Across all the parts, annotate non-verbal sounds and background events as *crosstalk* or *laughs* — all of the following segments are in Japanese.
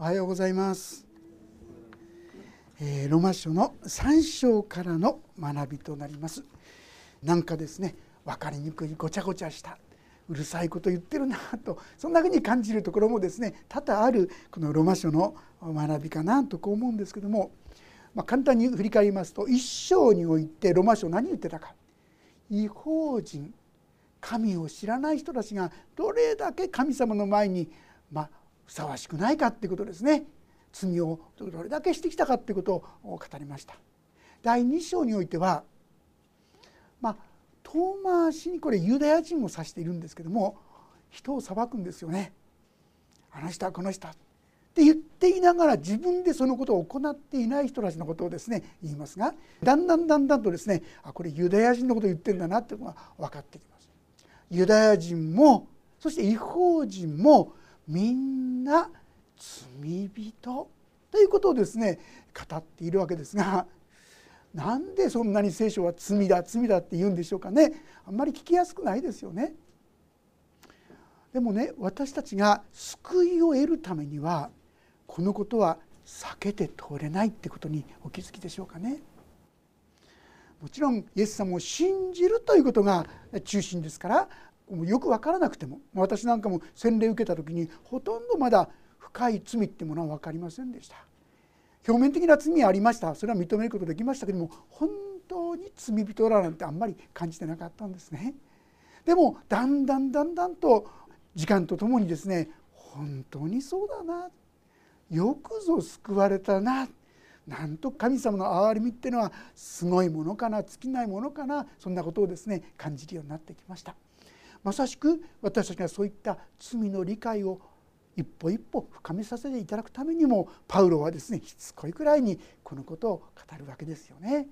おはようございます、えー、ロマ書の3章からの学びとなります。なんかですね分かりにくいごちゃごちゃしたうるさいこと言ってるなとそんなふうに感じるところもですね多々あるこのロマ書の学びかなとこう思うんですけども、まあ、簡単に振り返りますと一章においてロマ書何言ってたか。違法人神を知らない人たちがどれだけ神様の前に、まあ、ふさわしくないかっていうことですね。罪をどれだけしてきたかっていうことを語りました。第2章においてはまあ遠回しにこれユダヤ人を指しているんですけども人を裁くんですよね。あの人はこの人って言っていながら自分でそのことを行っていない人たちのことをですね言いますがだんだんだんだんとですねあこれユダヤ人のことを言ってるんだなっていうのが分かってきます。ユダヤ人もそして違法人もみんな罪人ということをですね語っているわけですが *laughs* なんでそんなに聖書は罪だ罪だって言うんでしょうかねあんまり聞きやすくないですよね。でもね私たちが救いを得るためにはこのことは避けて通れないってことにお気づきでしょうかね。もちろんイエス様を信じるということが中心ですからよく分からなくても私なんかも洗礼受けた時にほとんどまだ深い罪ってものは分かりませんでした。表面的な罪はありました。それは認めることできましたけども本当に罪人らなんてあんまり感じてなかったんですね。でもだんだんだんだんと時間とともにですね本当にそうだな。よくぞ救われたな。なんと神様の憐れみっていうのはすごいものかな尽きないものかなそんなことをですね感じるようになってきました。まさしく私たちがそういった罪の理解を一歩一歩深めさせていただくためにもパウロはですねしつこいくらいにこのことを語るわけですよね。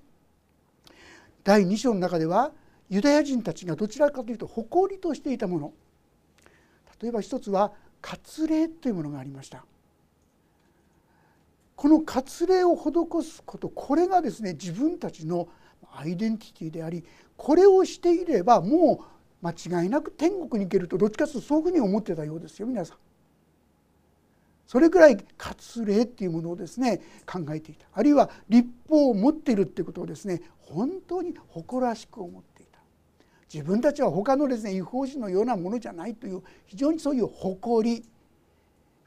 第2章の中ではユダヤ人たちがどちらかというと誇りとしていたもの例えば一つは割礼というものがありました。この割礼を施すことこれがですね自分たちのアイデンティティでありこれをしていればもう間違いなく天国に行けるとどっちかというとそういうふうに思ってたようですよ皆さん。それくらい割礼っていうものをですね考えていたあるいは立法を持っているっていうことをですね本当に誇らしく思っていた自分たちは他のですね違法人のようなものじゃないという非常にそういう誇り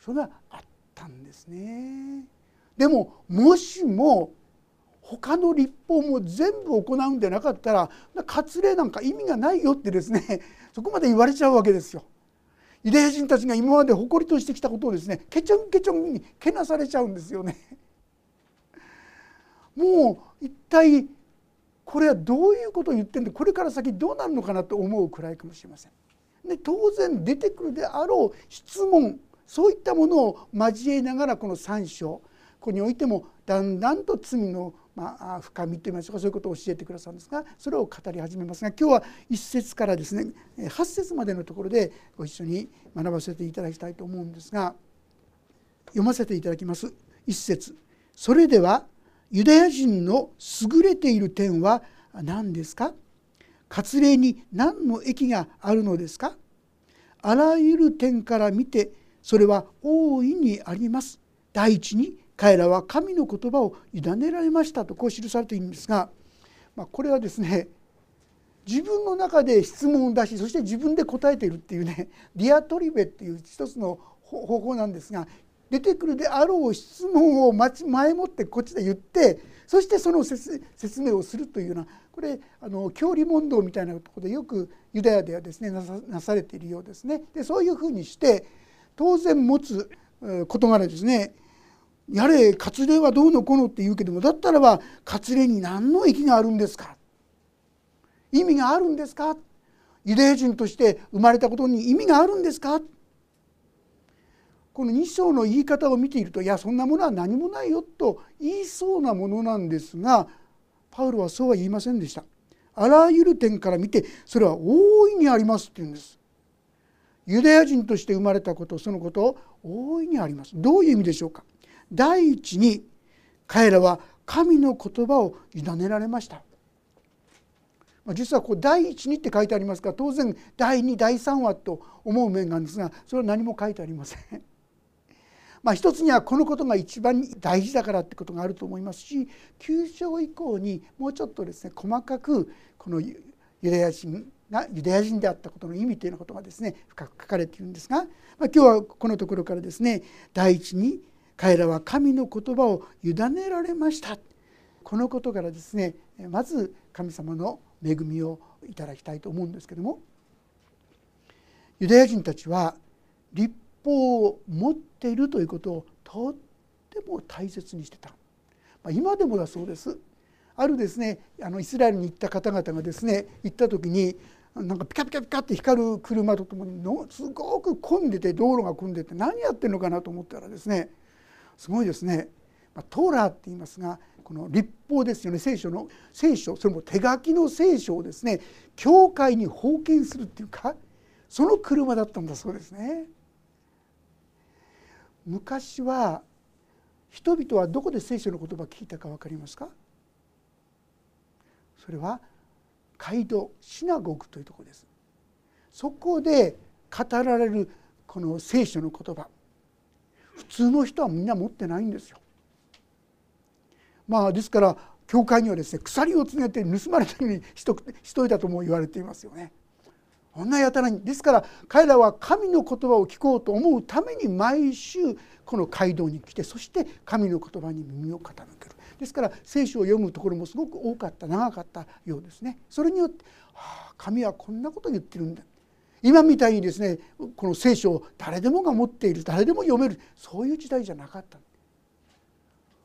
それがあったんですね。でももしも他の立法も全部行うんでなかったら割礼なんか意味がないよってですね *laughs* そこまで言われちゃうわけですよ。ユダヤ人たちが今まで誇りとしてきたことをですねケチョンケチョンにけなされちゃうんですよね。*laughs* もう一体これはどういうことを言ってんでこれから先どうなるのかなと思うくらいかもしれません。で当然出てくるであろう質問そういったものを交えながらこの3章ここにおいてもだんだんと罪のまあ、深みといいましょうか。そういうことを教えてくださるんですがそれを語り始めますが今日は1節からですね8節までのところでご一緒に学ばせていただきたいと思うんですが読ませていただきます。1節。それではユダヤ人の優れている点は何ですか？割礼に何の益があるのですか？あらゆる点から見てそれは大いにあります。第一に彼らは神の言葉を委ねられましたとこう記されているんですが、まあ、これはですね自分の中で質問を出しそして自分で答えているっていうねディアトリベっていう一つの方法なんですが出てくるであろう質問を前もってこっちで言ってそしてその説明をするというようなこれあの教理問答みたいなところでよくユダヤではですねなされているようですね。でそういうふうにして当然持つ事柄ですねやれ割礼はどうのこうのって言うけどもだったらば割礼に何の益があるんですか？意味があるんですか？ユダヤ人として生まれたことに意味があるんですか？この2章の言い方を見ているといやそんなものは何もないよと言いそうなものなんですがパウロはそうは言いませんでした。あらゆる点から見てそれは大いにありますって言うんです。ユダヤ人として生まれたことそのこと大いにあります。どういう意味でしょうか？第一に彼らは神の言葉を委ねられました実はこう第一にって書いてありますから当然第2第3話と思う面なんですがそれは何も書いてありません。*laughs* まあ、一つにはこのことが一番大事だからってことがあると思いますし9章以降にもうちょっとですね細かくこのユダヤ人がユダヤ人であったことの意味というようなことがですね深く書かれているんですが、まあ、今日はこのところからですね第一に彼らは神の言葉を委ねられました。このことからですねまず神様の恵みをいただきたいと思うんですけどもユダヤ人たちは立法を持っているということをとっても大切にしてた、まあ、今でもだそうです。あるですねあのイスラエルに行った方々がですね行った時になんかピカピカピカって光る車とともにのすごく混んでて道路が混んでて何やってるのかなと思ったらですねすごいですね、ま、トーラーって言いますがこの立法ですよね。聖書の聖書それも手書きの聖書をですね教会に封建するっていうかその車だったんだそうですね。昔は人々はどこで聖書の言葉を聞いたか分かりますか？それは街道シナゴグというところです。そこで語られるこの聖書の言葉。普通の人はみんな持ってないんですよ。まあですから教会にはですね鎖をつねて盗まれたようにしとしといたとも言われていますよね。こんなやたらに。ですから彼らは神の言葉を聞こうと思うために毎週この街道に来てそして神の言葉に耳を傾ける。ですから聖書を読むところもすごく多かった長かったようですね。それによって「はあ神はこんなこと言ってるんだ」今みたいにですねこの聖書を誰でもが持っている誰でも読めるそういう時代じゃなかった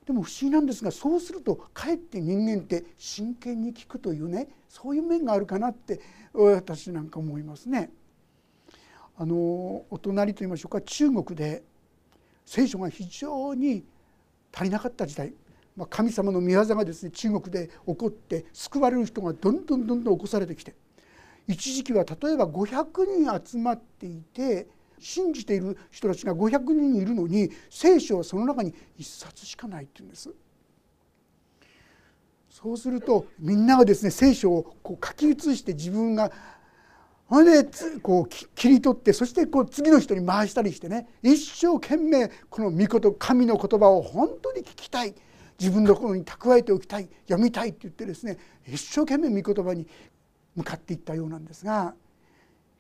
でも不思議なんですがそうするとかえって人間って真剣に聞くというねそういう面があるかなって私なんか思いますね。あのお隣と言いましょうか中国で聖書が非常に足りなかった時代、まあ、神様の御業がですね中国で起こって救われる人がどんどんどんどん起こされてきて。一時期は例えば500人集まっていて信じている人たちが500人いるのに聖書はその中に1冊しかないっていうんです。そうするとみんながですね聖書をこう書き写して自分がそれでこう切り取ってそしてこう次の人に回したりしてね一生懸命この御事神の言葉を本当に聞きたい自分の心に蓄えておきたい読みたいって言ってですね一生懸命御言葉に向かっていったようなんですが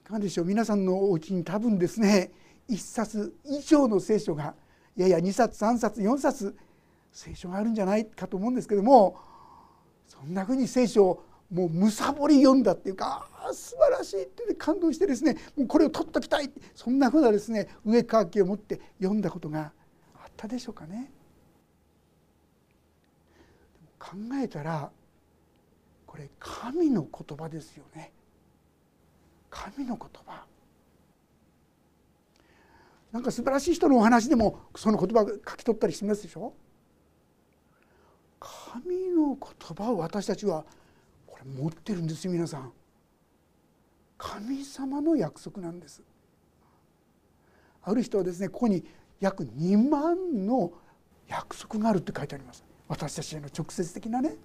いかがでしょう？皆さんのお家に多分ですね1冊以上の聖書がいやいや2冊3冊4冊聖書があるんじゃないかと思うんですけどもそんなふうに聖書をもうむさぼり読んだっていうかあ素晴らしいって感動してですねもうこれを取っときたいそんなふうなですね上かきを持って読んだことがあったでしょうかね。考えたらこれ神の言葉ですよね。神の言葉。なんか素晴らしい人のお話でもその言葉書き取ったりしますでしょ？神の言葉を私たちはこれ持ってるんですよ皆さん。神様の約束なんです。ある人はですねここに約2万の約束があるって書いてあります。私たちへの直接的なね。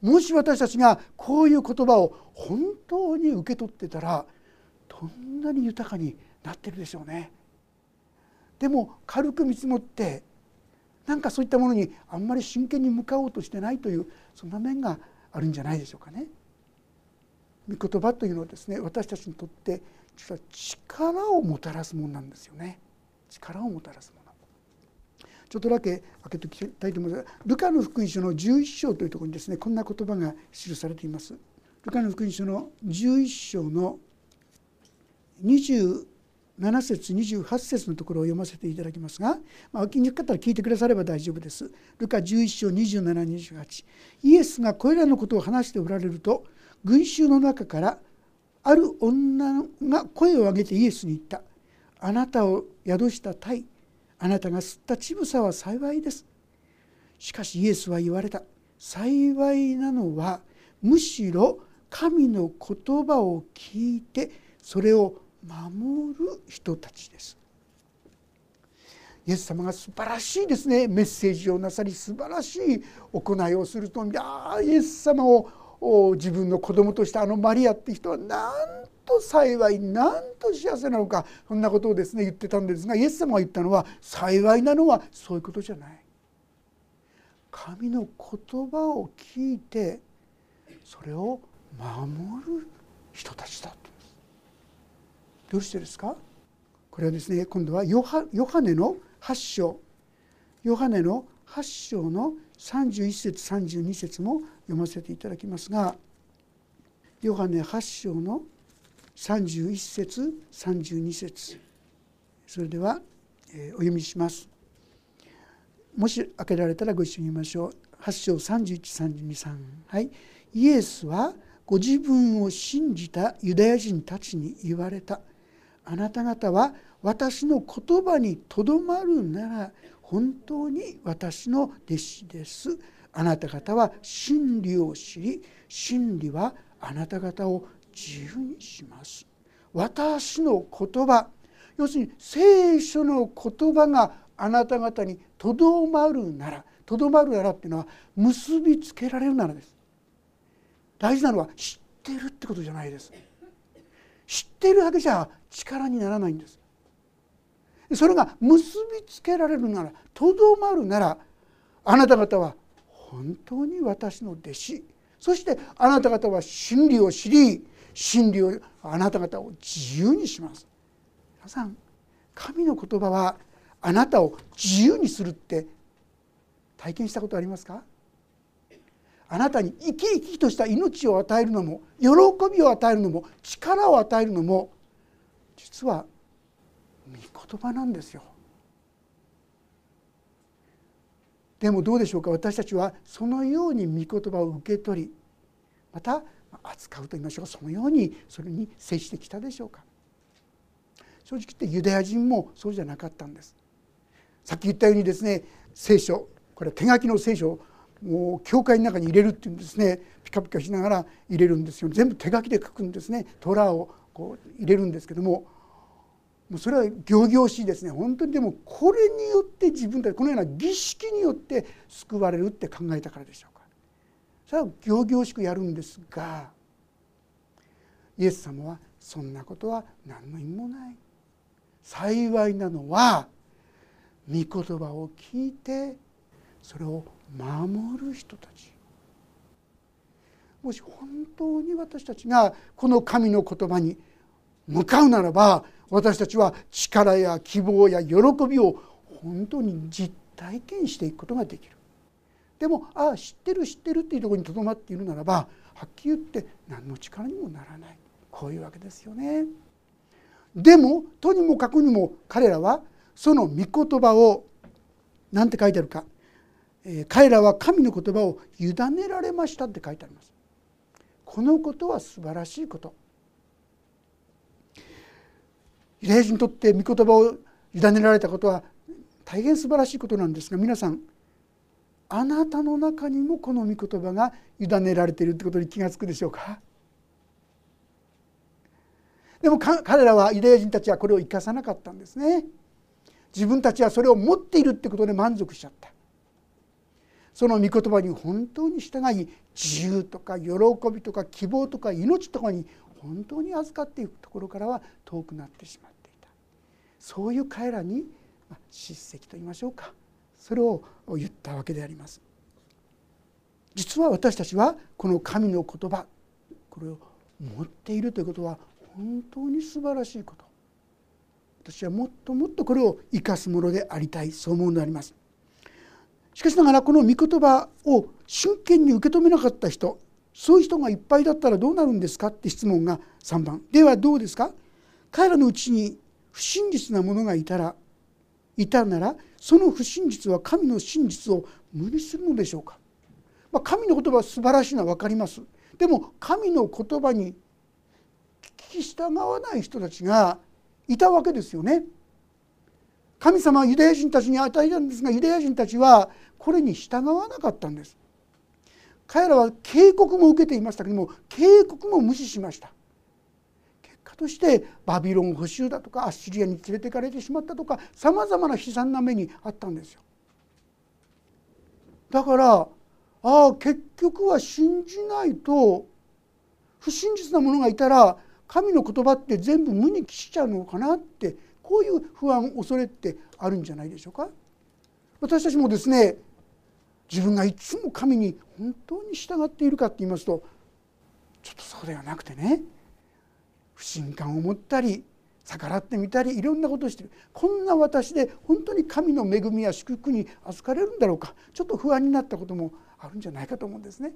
もし私たちがこういう言葉を本当に受け取ってたらどんなに豊かになってるでしょうね。でも軽く見積もってなんかそういったものにあんまり真剣に向かおうとしてないというそんな面があるんじゃないでしょうかね。御言葉というのはですね私たちにとって実は力をもたらすものなんですよね。力をもたらすもの。ちょっとだけ開けておきたいと思いますルカの福音書の11章というところにですねこんな言葉が記されています。ルカの福音書の11章の27節28節のところを読ませていただきますが、まあ、お気に入ったら聞いてくだされば大丈夫です。ルカ11章2728イエスがこれらのことを話しておられると群衆の中からある女が声を上げてイエスに言った「あなたを宿した鯛あなたが吸った乳房は幸いです。しかしイエスは言われた。幸いなのはむしろ神の言葉を聞いてそれを守る人たちです。イエス様が素晴らしいですね。メッセージをなさり素晴らしい行いをすると。いやイエス様を自分の子供としたあのマリアって人はなんと幸いなんと幸せなのかそんなことをですね言ってたんですがイエス様が言ったのは幸いなのはそういうことじゃない。神の言葉を聞いてそれを守る人たちだと。どうしてですか？これはですね今度はヨハネの8章。ヨハネの8章の31節32節も読ませていただきますがヨハネ8章の31節32節。それでは、お読みします。もし開けられたらご一緒に言いましょう。8章31323はい。イエスはご自分を信じたユダヤ人たちに言われた。あなた方は私の言葉にとどまるなら本当に私の弟子です。あなた方は真理を知り真理はあなた方を自由にします。私の言葉要するに聖書の言葉があなた方にとどまるならとどまるならっていうのは結びつけられるならです。大事なのは知ってるってことじゃないです。知ってるだけじゃ力にならないんです。それが結びつけられるならとどまるならあなた方は本当に私の弟子。そしてあなた方は真理を知り真理をあなた方を自由にします。皆さん神の言葉はあなたを自由にするって体験したことありますか？あなたに生き生きとした命を与えるのも喜びを与えるのも力を与えるのも実は御言葉なんですよ。でもどうでしょうか？私たちはそのように御言葉を受け取りまた扱うと言いましょうかそのようにそれに接してきたでしょうか。正直言ってユダヤ人もそうじゃなかったんです。さっき言ったようにですね聖書これは手書きの聖書もう教会の中に入れるっていうんですね。ピカピカしながら入れるんですよ。全部手書きで書くんですね。トラをこう入れるんですけども。もうそれは仰々しいですね。本当にでもこれによって自分たちこのような儀式によって救われるって考えたからでしょう。それは仰々しくやるんですがイエス様はそんなことは何の意味もない。幸いなのは御言葉を聞いてそれを守る人たち。もし本当に私たちがこの神の言葉に向かうならば私たちは力や希望や喜びを本当に実体験していくことができる。でもああ知ってる知ってるっていうところにとどまっているならばはっきり言って何の力にもならない。こういうわけですよね。でもとにもかくにも彼らはその御言葉を何て書いてあるか。え彼らは神の言葉を委ねられましたって書いてあります。このことは素晴らしいこと。ユダヤ人にとって御言葉を委ねられたことは大変素晴らしいことなんですが皆さんあなたの中にもこの御言葉が委ねられているってことに気が付くでしょうか？でも彼らはユダヤ人たちはこれを生かさなかったんですね。自分たちはそれを持っているってことで満足しちゃった。その御言葉に本当に従い自由とか喜びとか希望とか命とかに本当に預かっていくところからは遠くなってしまっていた。そういう彼らに叱責と言いましょうか。それを言ったわけであります。実は私たちはこの神の言葉これを持っているということは本当に素晴らしいこと。私はもっともっとこれを生かすものでありたいそう思うのであります。しかしながらこの御言葉を真剣に受け止めなかった人そういう人がいっぱいだったらどうなるんですかって質問が3番。ではどうですか？彼らのうちに不真実な者がいたらいたならその不真実は神の真実を無にするのでしょうか、まあ、神の言葉は素晴らしいのは分かります。でも神の言葉に聞き従わない人たちがいたわけですよね。神様はユダヤ人たちに与えたんですがユダヤ人たちはこれに従わなかったんです。彼らは警告も受けていましたけども警告も無視しました。としてバビロン捕囚だとかアッシリアに連れていかれてしまったとかさまざまな悲惨な目にあったんですよ。だからああ結局は信じないと不真実な者がいたら神の言葉って全部無に帰しちゃうのかなってこういう不安恐れってあるんじゃないでしょうか。私たちもですね自分がいつも神に本当に従っているかって言いますとちょっとそうではなくてね不信感を持ったり逆らってみたりいろんなことをしてる。こんな私で本当に神の恵みや祝福に預かれるんだろうか。ちょっと不安になったこともあるんじゃないかと思うんですね。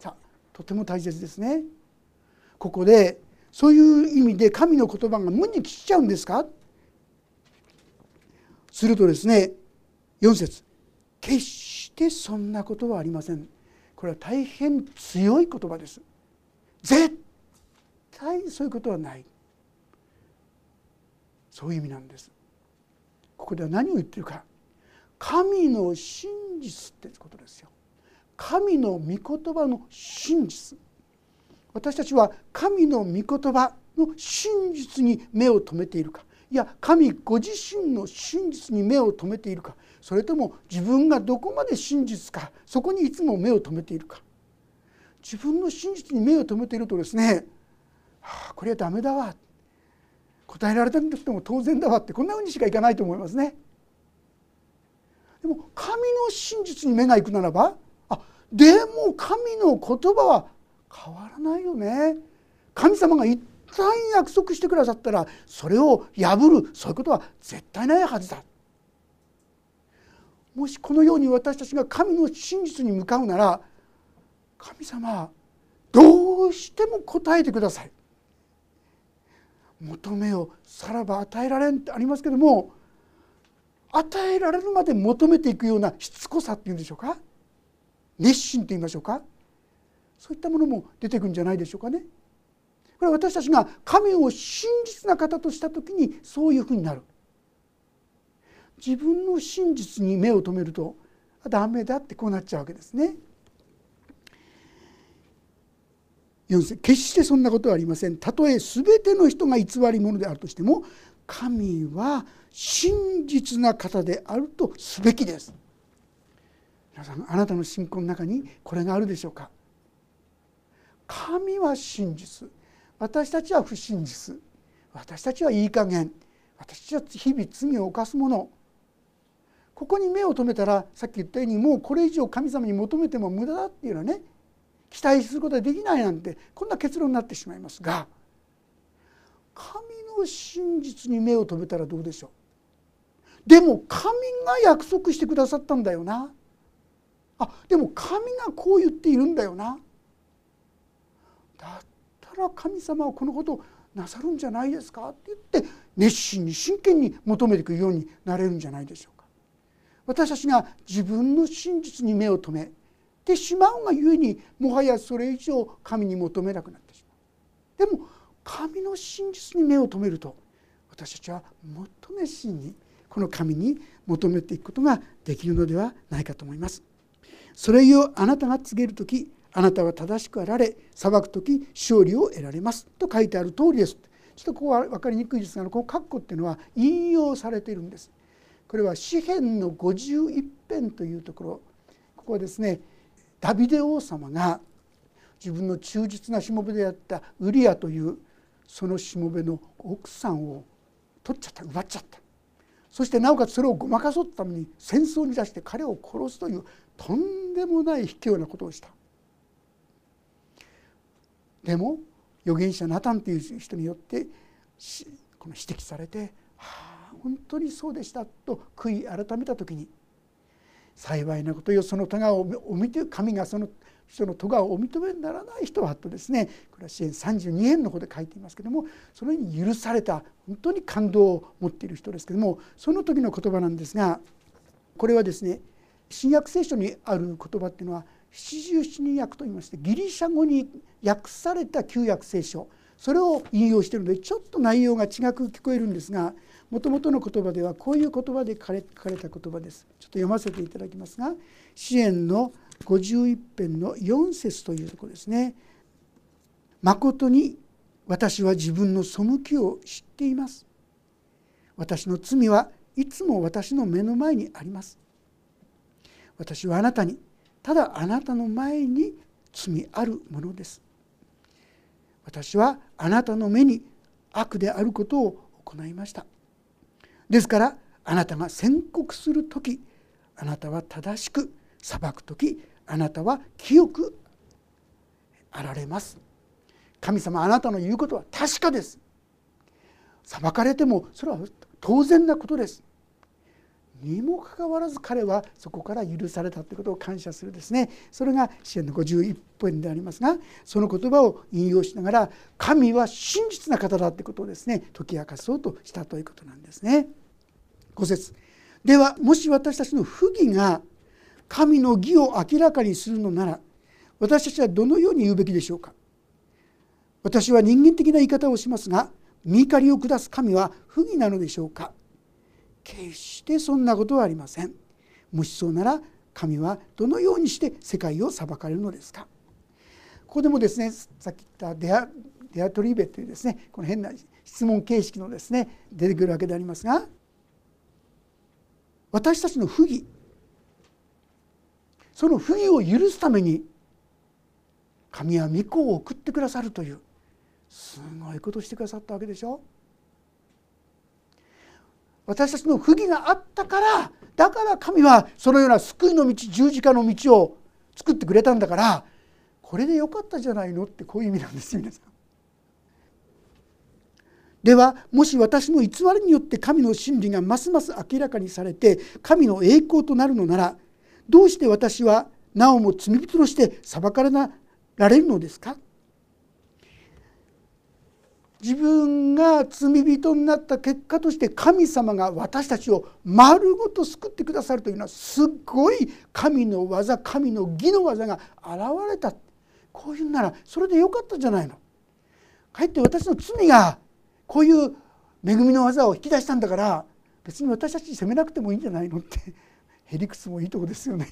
さあとても大切ですね。ここでそういう意味で神の言葉が無に聞きちゃうんですか？するとですね4節。決してそんなことはありません。これは大変強い言葉です。絶対そういうことはない。そういう意味なんです。ここでは何を言ってるか。神の真実ってことですよ。神の御言葉の真実。私たちは神の御言葉の真実に目を留めているか。いや神ご自身の真実に目を留めているか。それとも自分がどこまで真実か。そこにいつも目を留めているか。自分の真実に目を留めているとですね、あ、これはダメだわ答えられたくても当然だわってこんなふうにしかいかないと思いますね。でも神の真実に目がいくならばあでも神の言葉は変わらないよね。神様が一旦約束してくださったらそれを破るそういうことは絶対ないはずだ。もしこのように私たちが神の真実に向かうなら神様どうしても答えてください。求めをさらば与えられんってありますけども与えられるまで求めていくようなしつこさっていうんでしょうか？熱心と言いましょうか？そういったものも出てくるんじゃないでしょうかね。これは私たちが神を真実な方とした時にそういうふうになる。自分の真実に目を留めるとダメだってこうなっちゃうわけですね。4節決してそんなことはありませんたとえ全ての人が偽り者であるとしても神は真実な方であるとすべきです皆さんあなたの信仰の中にこれがあるでしょうか神は真実私たちは不真実私たちはいい加減私たちは日々罪を犯すものここに目を留めたらさっき言ったようにもうこれ以上神様に求めても無駄だっていうのはね期待することはできないなんてこんな結論になってしまいますが神の真実に目を留めたらどうでしょう？でも神が約束してくださったんだよな。あでも神がこう言っているんだよな。だったら神様はこのことをなさるんじゃないですか？って言って熱心に真剣に求めていくようになれるんじゃないでしょうか。私たちが自分の真実に目を留めてしまうがゆえにもはやそれ以上神に求めなくなってしまう。でも神の真実に目を留めると私たちはもっと熱心にこの神に求めていくことができるのではないかと思います。それをあなたが告げる時あなたは正しくあられ裁く時勝利を得られますと書いてある通りです。ちょっとここは分かりにくいですがこの括弧っていうのは引用されているんです。これは詩篇の51編というところ。ここはですねダビデ王様が自分の忠実なしもべであったウリアというそのしもべの奥さんを取っちゃった奪っちゃった。そしてなおかつそれをごまかそうために戦争に出して彼を殺すというとんでもない卑怯なことをした。でも預言者ナタンという人によってこの指摘されて「はあ本当にそうでした」と悔い改めた時に幸いなことよその咎をお見て神がその人の咎をお認めにならない人はとですねこれは支援32編の方で書いていますけどもそのように許された本当に感動を持っている人ですけどもその時の言葉なんですがこれはですね新約聖書にある言葉っていうのは七十七人訳といいましてギリシャ語に訳された旧約聖書。それを引用しているのでちょっと内容が違く聞こえるんですがもともとの言葉ではこういう言葉で書かれた言葉です。ちょっと読ませていただきますが支援の51編の4節というところですね「誠に私は自分の背きを知っています」「私の罪はいつも私の目の前にあります」「私はあなたにただあなたの前に罪あるものです」私はあなたの目に悪であることを行いました。ですからあなたが宣告する時あなたは正しく裁く時あなたは清くあられます。神様あなたの言うことは確かです。裁かれてもそれは当然なことです。にもかかわらず彼はそこから許されたということを感謝するですね。それが支援の51分でありますがその言葉を引用しながら神は真実な方だということをですね解き明かそうとしたということなんですね。5節。ではもし私たちの不義が神の義を明らかにするのなら私たちはどのように言うべきでしょうか。私は人間的な言い方をしますが見怒りを下す神は不義なのでしょうか。決してそんなことはありません。もしそうなら神はどのようにして世界を裁かれるのですか？ここでもですねさっき言ったデアデアトリーベというですねこの変な質問形式のですね出てくるわけでありますが私たちの不義その不義を許すために神は御子を送ってくださるというすごいことをしてくださったわけでしょ？私たちの不義があったからだから神はそのような救いの道十字架の道を作ってくれたんだからこれでよかったじゃないのってこういう意味なんです皆さん。ではもし私の偽りによって神の真理がますます明らかにされて神の栄光となるのならどうして私はなおも罪人として裁かれられるのですか？自分が罪人になった結果として神様が私たちを丸ごと救ってくださるというのはすっごい神の技神の義の技が現れたこういうならそれでよかったじゃないの。かえって私の罪がこういう恵みの技を引き出したんだから別に私たち責めなくてもいいんじゃないのってへりくつもいいとこですよね。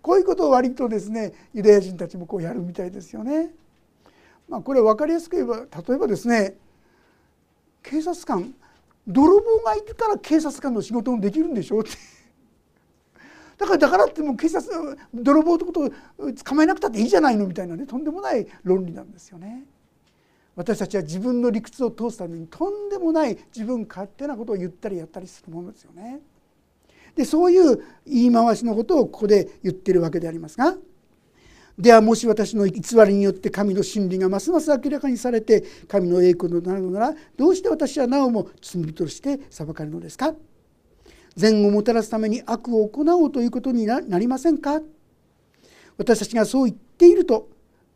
こういうことを割とですねユダヤ人たちもこうやるみたいですよね。まあ、これ分かりやすく言えば例えばですね警察官泥棒がいてから警察官の仕事もできるんでしょうってだからだからってもう警察泥棒ってことを捕まえなくたっていいじゃないのみたいなねとんでもない論理なんですよね。私たちは自分の理屈を通すためにとんでもない自分勝手なことを言ったりやったりするものですよね。でそういう言い回しのことをここで言ってるわけでありますがではもし私の偽りによって神の真理がますます明らかにされて神の栄光となるのならどうして私はなおも罪人として裁かれるのですか？善をもたらすために悪を行おうということになりませんか？私たちがそう言っていると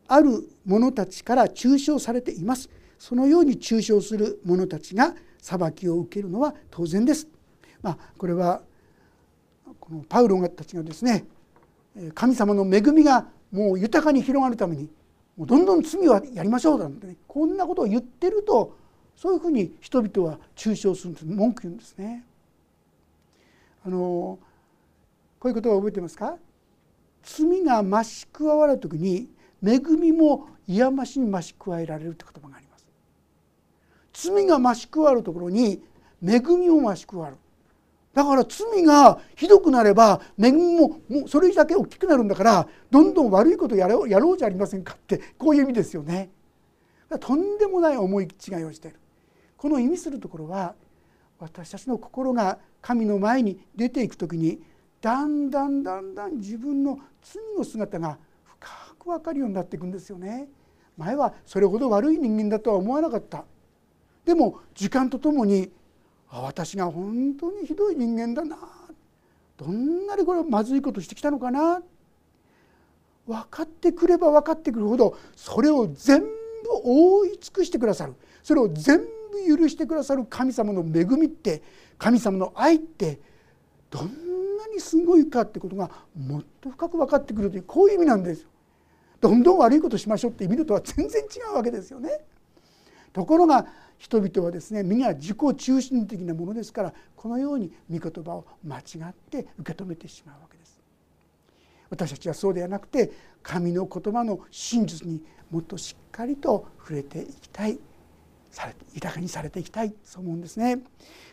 ある者たちから中傷されています。そのように中傷する者たちが裁きを受けるのは当然です。まあ、これはこのパウロたちがですね神様の恵みがもう豊かに広がるためにもうどんどん罪はやりましょうなんて、ね、こんなことを言ってるとそういうふうに人々は中傷するんです文句言うんですね。あのこういうことを覚えてますか？罪が増し加わる時に恵みも癒ましに増し加えられるという言葉があります。罪が増し加わるところに恵みも増し加わるだから罪がひどくなれば恵みももうそれだけ大きくなるんだからどんどん悪いことやろうやろうじゃありませんかってこういう意味ですよね。とんでもない思い違いをしているこの意味するところは私たちの心が神の前に出ていく時にだんだんだんだん自分の罪の姿が深く分かるようになっていくんですよね。前はそれほど悪い人間だとは思わなかったでも時間とともに私が本当にひどい人間だなどんなにこれまずいことしてきたのかな分かってくれば分かってくるほどそれを全部覆い尽くしてくださるそれを全部許してくださる神様の恵みって神様の愛ってどんなにすごいかってことがもっと深く分かってくるというこういう意味なんですよ。どんどん悪いことしましょうって意味とは全然違うわけですよね。ところが人々はですねみんな自己中心的なものですからこのように御言葉を間違って受け止めてしまうわけです。私たちはそうではなくて神の言葉の真実にもっとしっかりと触れていきたいされ豊かにされていきたいそう思うんですね。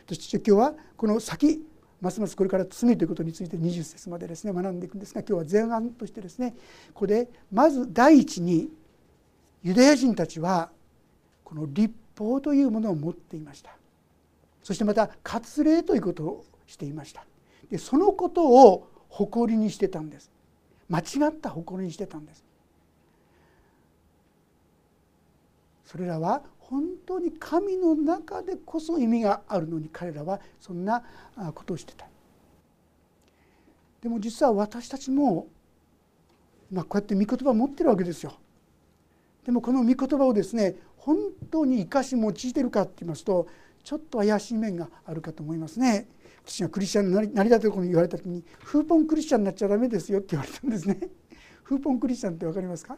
そして今日はこの先ますますこれから罪ということについて20節までですね学んでいくんですが今日は前半としてですねここでまず第一にユダヤ人たちはこの立法というものを持っていました。そしてまた割礼ということをしていました。でそのことを誇りにしてたんです。間違った誇りにしてたんです。それらは本当に神の中でこそ意味があるのに彼らはそんなことをしてた。でも実は私たちも、まあ、こうやって御言葉を持ってるわけですよ。でもこの御言葉をですね本当に生かし用いてるかって言いますとちょっと怪しい面があるかと思いますね。私がクリスチャンになりたてこに言われた時に「フーポンクリスチャンになっちゃダメですよ」って言われたんですね。*laughs* フーポンクリスチャンって分かりますか？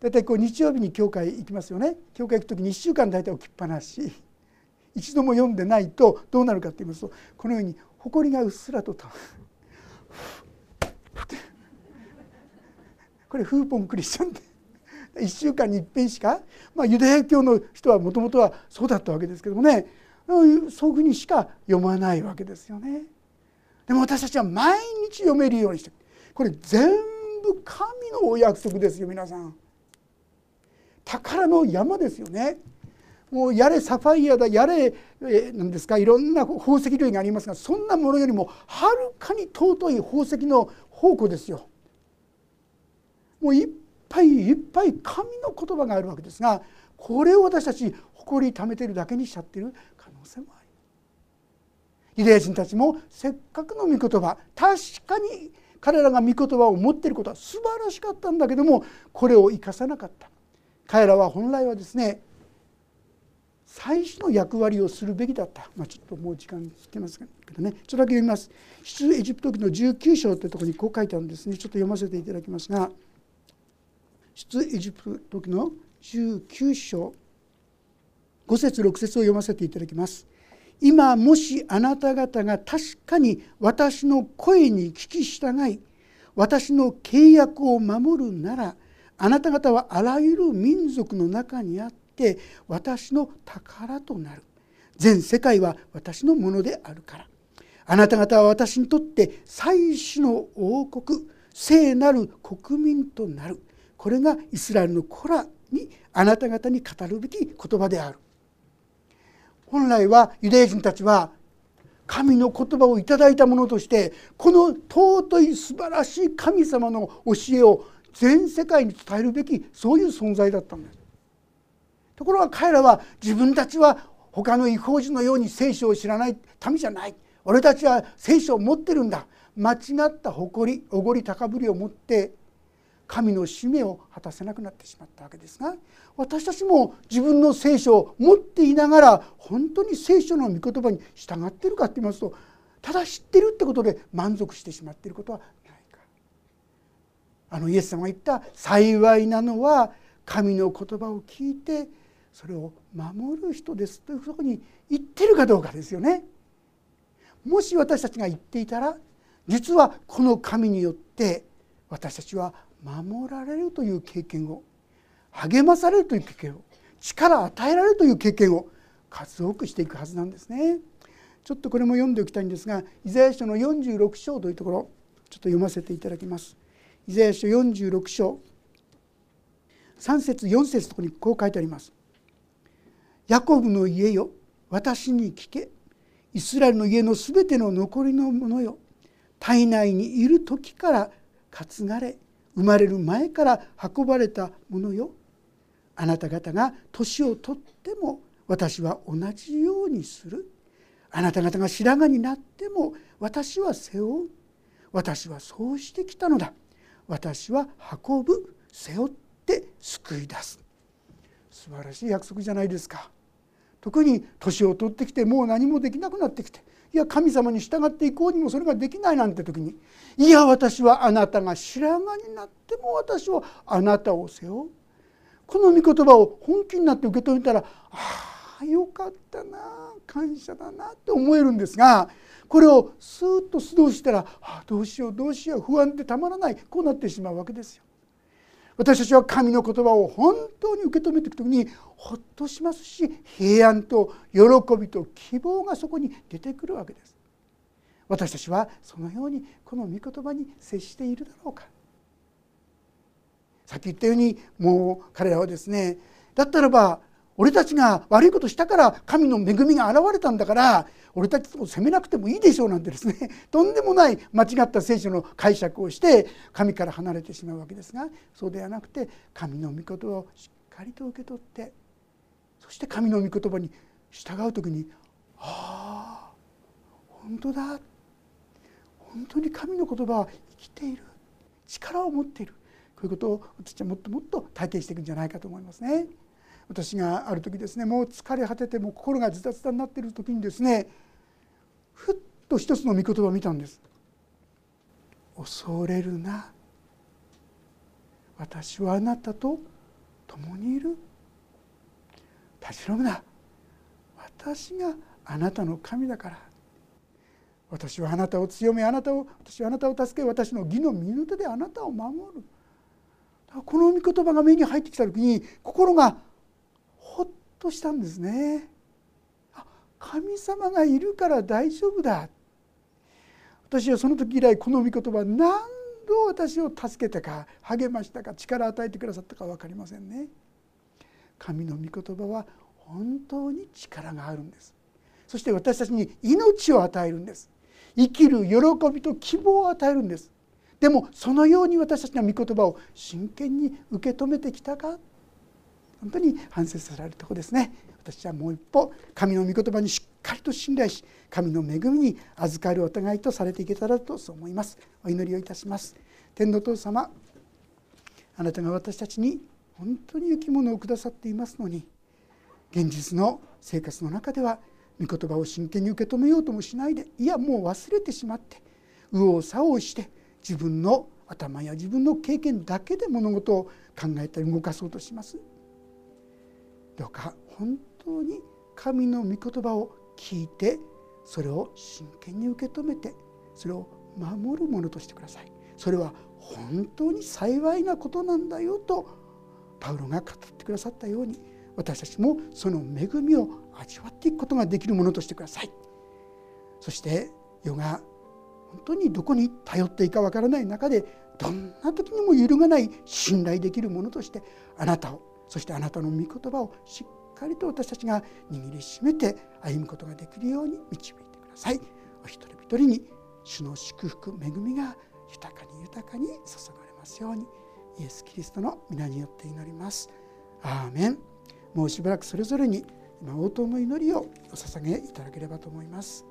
大体こう日曜日に教会行きますよね。教会行く時に1週間大体置きっぱなし。一度も読んでないとどうなるかって言いますとこのように埃がうっすらとた *laughs* これフーポンクリスチャンって1週間にいっぺんしか、まあ、ユダヤ教の人はもともとはそうだったわけですけどもねそういうふうにしか読まないわけですよね。でも私たちは毎日読めるようにしてこれ全部神のお約束ですよ皆さん。宝の山ですよね。もうやれサファイアだやれ何ですかいろんな宝石類がありますがそんなものよりもはるかに尊い宝石の宝庫ですよ。もういっぱいいっぱい神の言葉があるわけですがこれを私たち誇りためてるだけにしちゃってる可能性もありユダヤ人たちもせっかくの御言葉確かに彼らが御言葉を持っていることは素晴らしかったんだけどもこれを生かさなかった。彼らは本来はですね最初の役割をするべきだった、まあ、ちょっともう時間つけますけどね。ちょっとだけ読みます「出エジプト記の19章」というところにこう書いてあるんですね。ちょっと読ませていただきますが「出エジプト時の19章5節6節を読ませていただきます。今もしあなた方が確かに私の声に聞き従い私の契約を守るならあなた方はあらゆる民族の中にあって私の宝となる。全世界は私のものであるから。あなた方は私にとって最初の王国聖なる国民となる。これがイスラエルの子らにあなた方に語るべき言葉である。本来はユダヤ人たちは神の言葉をいただいたものとしてこの尊い素晴らしい神様の教えを全世界に伝えるべきそういう存在だったんですところが彼らは自分たちは他の違法人のように聖書を知らない民じゃない。俺たちは聖書を持ってるんだ。間違った誇りおごり高ぶりを持って神の使命を果たせなくなってしまったわけですが私たちも自分の聖書を持っていながら本当に聖書の御言葉に従っているかって言いますとただ知ってるってことで満足してしまっていることはないかあのイエス様が言った「幸いなのは神の言葉を聞いてそれを守る人です」というふうに言ってるかどうかですよね。もし私たちが言っていたら実はこの神によって私たちは守られるという経験を励まされるという経験を力を与えられるという経験を数多くしていくはずなんですね。ちょっとこれも読んでおきたいんですがイザヤ書の46章というところちょっと読ませていただきます。イザヤ書46章3節4節とこにこう書いてあります。ヤコブの家よ私に聞けイスラエルの家のすべての残りのものよ体内にいる時から担がれ生まれる前から運ばれたものよ。あなた方が年をとっても私は同じようにする。あなた方が白髪になっても私は背負う。私はそうしてきたのだ。私は運ぶ背負って救い出す。素晴らしい約束じゃないですか。特に年を取ってきてもう何もできなくなってきていや神様に従っていこうにもそれができないなんて時にいや私はあなたが白髪になっても私はあなたを背負うこの御言葉を本気になって受け止めたらああよかったな感謝だなって思えるんですがこれをスーッと素通したらあどうしようどうしよう不安でたまらないこうなってしまうわけですよ。私たちは神の言葉を本当に受け止めていく時にほっとしますし平安と喜びと希望がそこに出てくるわけです。私たちはそのようにこの御言葉に接しているだろうか。さっき言ったようにもう彼らはですねだったらば俺たちが悪いことしたから神の恵みが現れたんだから俺たちを責めなくてもいいでしょうなんてですね。*laughs* とんでもない間違った聖書の解釈をして神から離れてしまうわけですがそうではなくて神の御言葉をしっかりと受け取ってそして神の御言葉に従う時に「ああ本当だ。本当に神の言葉は生きている。力を持っている」こういうことを私はもっともっと体験していくんじゃないかと思いますね。私がある時ですねもう疲れ果てても心がズタズタになっている時にですねふっと一つの御言葉を見たんです。恐れるな。私はあなたと共にいる。立ち止むな。私があなたの神だから。私はあなたを強めあなたを私はあなたを助け私の義の身の手であなたを守る。この御言葉が目に入ってきた時に心がとしたんですね。神様がいるから大丈夫だ。私はその時以来この御言葉何度私を助けたか励ましたか力を与えてくださったか分かりませんね。神の御言葉は本当に力があるんです。そして私たちに命を与えるんです。生きる喜びと希望を与えるんです。でもそのように私たちの御言葉を真剣に受け止めてきたか本当に反省されるとこですね。私はもう一歩神の御言葉にしっかりと信頼し神の恵みに預かるお互いとされていけたらとそう思います。お祈りをいたします。天の父様あなたが私たちに本当に生き物をくださっていますのに現実の生活の中では御言葉を真剣に受け止めようともしないでいやもう忘れてしまって右往左往して自分の頭や自分の経験だけで物事を考えたり動かそうとします。どうか本当に神の御言葉を聞いてそれを真剣に受け止めてそれを守るものとしてください。それは本当に幸いなことなんだよとパウロが語ってくださったように私たちもその恵みを味わっていくことができるものとしてください。そして世が本当にどこに頼っていいかわからない中でどんな時にも揺るがない信頼できるものとしてあなたをそしてあなたの御言葉をしっかりと私たちが握りしめて歩むことができるように導いてください。お一人一人に主の祝福恵みが豊かに豊かに注がれますようにイエス・キリストの皆によって祈ります。アーメン。もうしばらくそれぞれに今応答の祈りをお捧げいただければと思います。